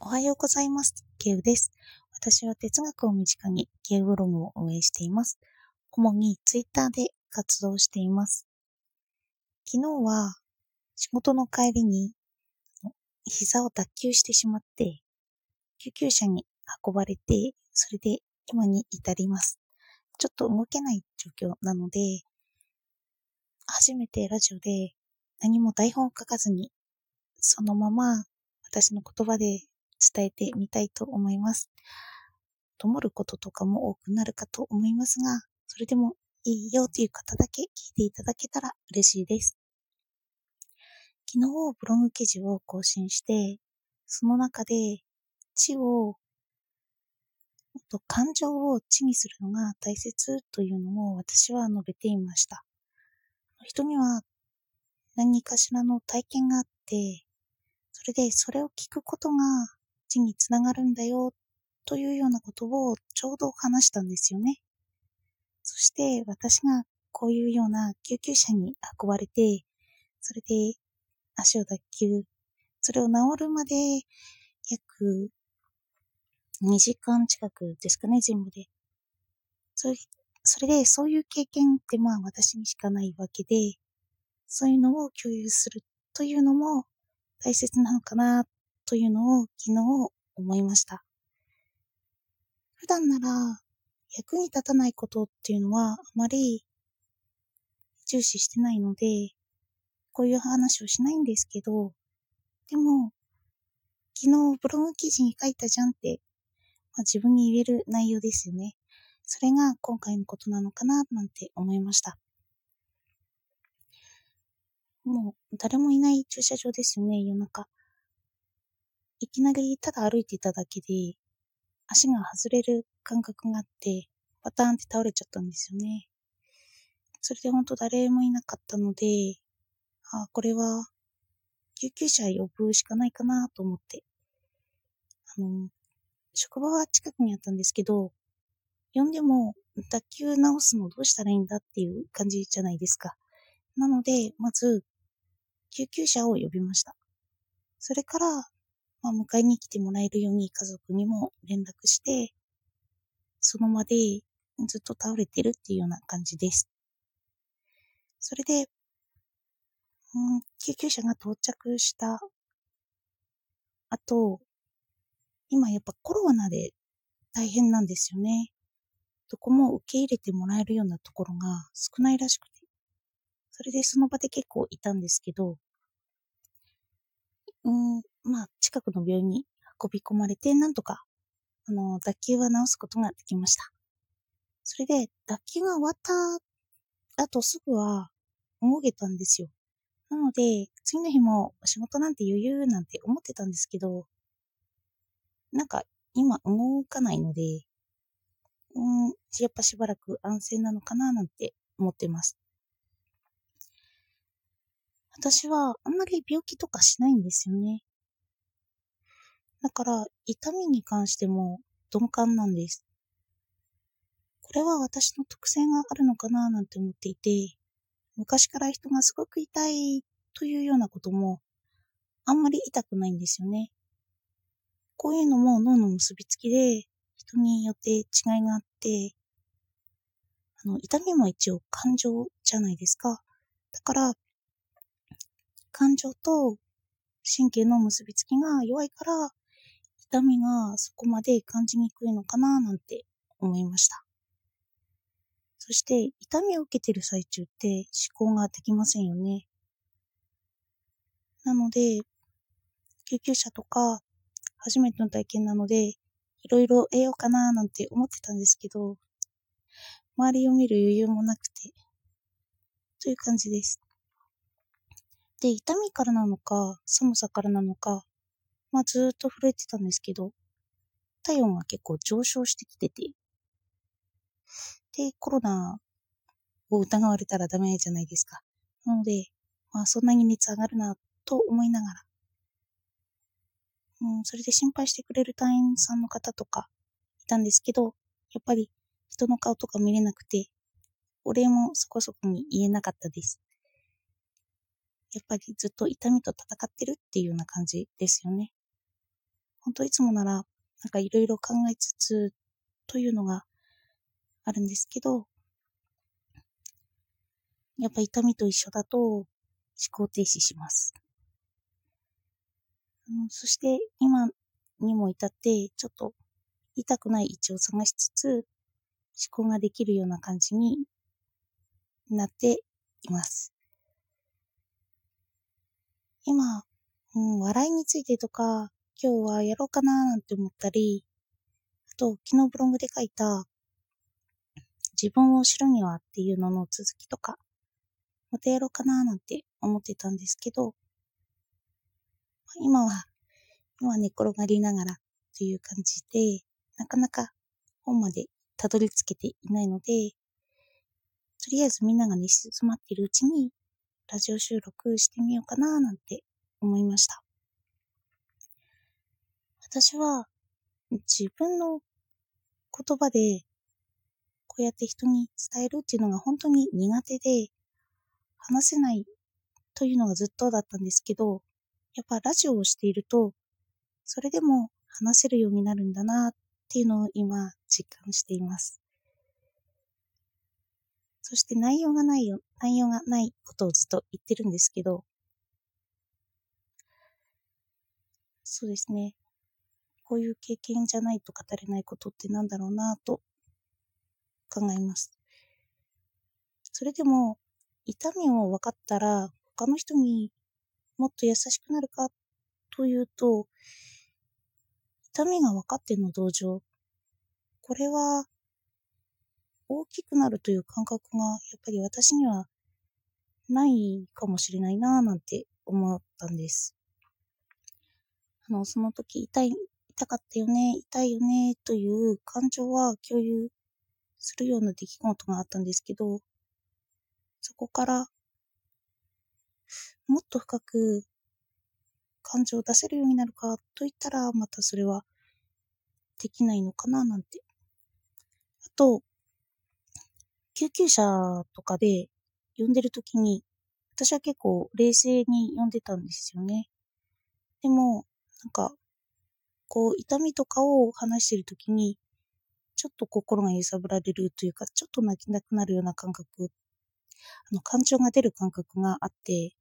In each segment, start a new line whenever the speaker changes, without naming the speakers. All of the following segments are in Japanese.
おはようございます。ケウです。私は哲学を身近にケウブログを運営しています。主にツイッターで活動しています。昨日は仕事の帰りに膝を脱臼してしまって、救急車に運ばれて、それで今に至ります。ちょっと動けない状況なので、初めてラジオで何も台本を書かずに、そのまま私の言葉で伝えてみたいと思います。ともることとかも多くなるかと思いますが、それでもいいよという方だけ聞いていただけたら嬉しいです。昨日ブログ記事を更新して、その中で知を、と感情を知にするのが大切というのを私は述べていました。人には何かしらの体験があって、それでそれを聞くことが知につながるんだよというようなことをちょうど話したんですよね。そして私がこういうような救急車に運ばれて、それで足を脱臼、それを治るまで約2時間近くですかね、全部で。そそれでそういう経験ってまあ私にしかないわけで、そういうのを共有するというのも大切なのかなというのを昨日思いました。普段なら役に立たないことっていうのはあまり重視してないので、こういう話をしないんですけど、でも、昨日ブログ記事に書いたじゃんって、まあ、自分に言える内容ですよね。それが今回のことなのかななんて思いました。もう誰もいない駐車場ですよね、夜中。いきなりただ歩いていただけで、足が外れる感覚があって、パターンって倒れちゃったんですよね。それで本当誰もいなかったので、あこれは救急車呼ぶしかないかなと思って。あの、職場は近くにあったんですけど、呼んでも脱臼直すのどうしたらいいんだっていう感じじゃないですか。なので、まず、救急車を呼びました。それから、まあ、迎えに来てもらえるように家族にも連絡して、その場でずっと倒れてるっていうような感じです。それで、うん、救急車が到着した後、今やっぱコロナで大変なんですよね。どこも受け入れてもらえるようなところが少ないらしくて。それでその場で結構いたんですけど、うん、まあ近くの病院に運び込まれて、なんとか、あの、脱臼は治すことができました。それで、脱臼が終わった後すぐは動けたんですよ。なので、次の日も仕事なんて余裕なんて思ってたんですけど、なんか今動かないので、うん、やっぱしばらく安静なのかななんて思ってます。私はあんまり病気とかしないんですよね。だから痛みに関しても鈍感なんです。これは私の特性があるのかななんて思っていて、昔から人がすごく痛いというようなこともあんまり痛くないんですよね。こういうのも脳の結びつきで人によって違いがあって、あの、痛みも一応感情じゃないですか。だから、感情と神経の結びつきが弱いから、痛みがそこまで感じにくいのかななんて思いました。そして、痛みを受けてる最中って思考ができませんよね。なので、救急車とか初めての体験なので、いろいろ得ようかななんて思ってたんですけど、周りを見る余裕もなくて、という感じです。で、痛みからなのか、寒さからなのか、まあずっと震えてたんですけど、体温が結構上昇してきてて、で、コロナを疑われたらダメじゃないですか。なので、まあそんなに熱上がるなと思いながら、うん、それで心配してくれる隊員さんの方とかいたんですけど、やっぱり人の顔とか見れなくて、お礼もそこそこに言えなかったです。やっぱりずっと痛みと戦ってるっていうような感じですよね。本当いつもなら、なんかいろいろ考えつつ、というのがあるんですけど、やっぱ痛みと一緒だと思考停止します。うん、そして今にも至って、ちょっと痛くない位置を探しつつ、思考ができるような感じになっています。今、うん、笑いについてとか、今日はやろうかななんて思ったり、あと、昨日ブログで書いた、自分を知るにはっていうのの続きとか、またやろうかななんて思ってたんですけど、今は、今寝転がりながらという感じで、なかなか本までたどり着けていないので、とりあえずみんなが寝静まっているうちに、ラジオ収録してみようかななんて思いました。私は自分の言葉でこうやって人に伝えるっていうのが本当に苦手で話せないというのがずっとだったんですけど、やっぱラジオをしていると、それでも話せるようになるんだなっていうのを今実感しています。そして内容がないよ、内容がないことをずっと言ってるんですけど、そうですね。こういう経験じゃないと語れないことってなんだろうなと考えます。それでも、痛みを分かったら、他の人にもっと優しくなるかというと、痛みが分かっての同情。これは、大きくなるという感覚が、やっぱり私にはないかもしれないなぁなんて思ったんです。あの、その時痛い、痛かったよね、痛いよね、という感情は共有するような出来事があったんですけど、そこからもっと深く感情を出せるようになるかといったら、またそれはできないのかななんて。あと、救急車とかで呼んでるときに、私は結構冷静に呼んでたんですよね。でも、なんか、こう、痛みとかを話してるときに、ちょっと心が揺さぶられるというか、ちょっと泣きなくなるような感覚、あの、感情が出る感覚があって、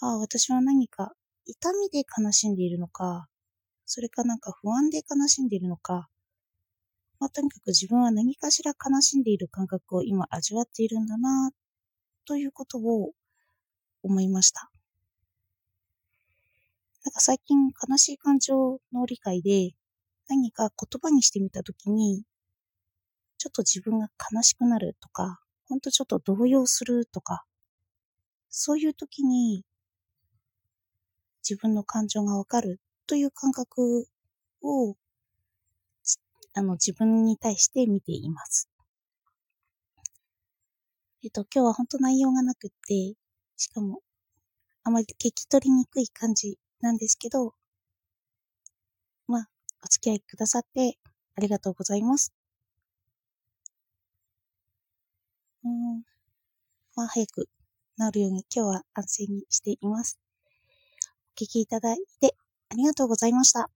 ああ、私は何か痛みで悲しんでいるのか、それかなんか不安で悲しんでいるのか、まあ、とにかく自分は何かしら悲しんでいる感覚を今味わっているんだな、ということを思いました。なんか最近悲しい感情の理解で何か言葉にしてみたときに、ちょっと自分が悲しくなるとか、ほんとちょっと動揺するとか、そういう時に自分の感情がわかるという感覚をあの自分に対して見ています。えっと、今日は本当内容がなくって、しかもあまり聞き取りにくい感じなんですけど、まあ、お付き合いくださってありがとうございます。うん、まあ、早くなるように今日は安静にしています。お聞きいただいてありがとうございました。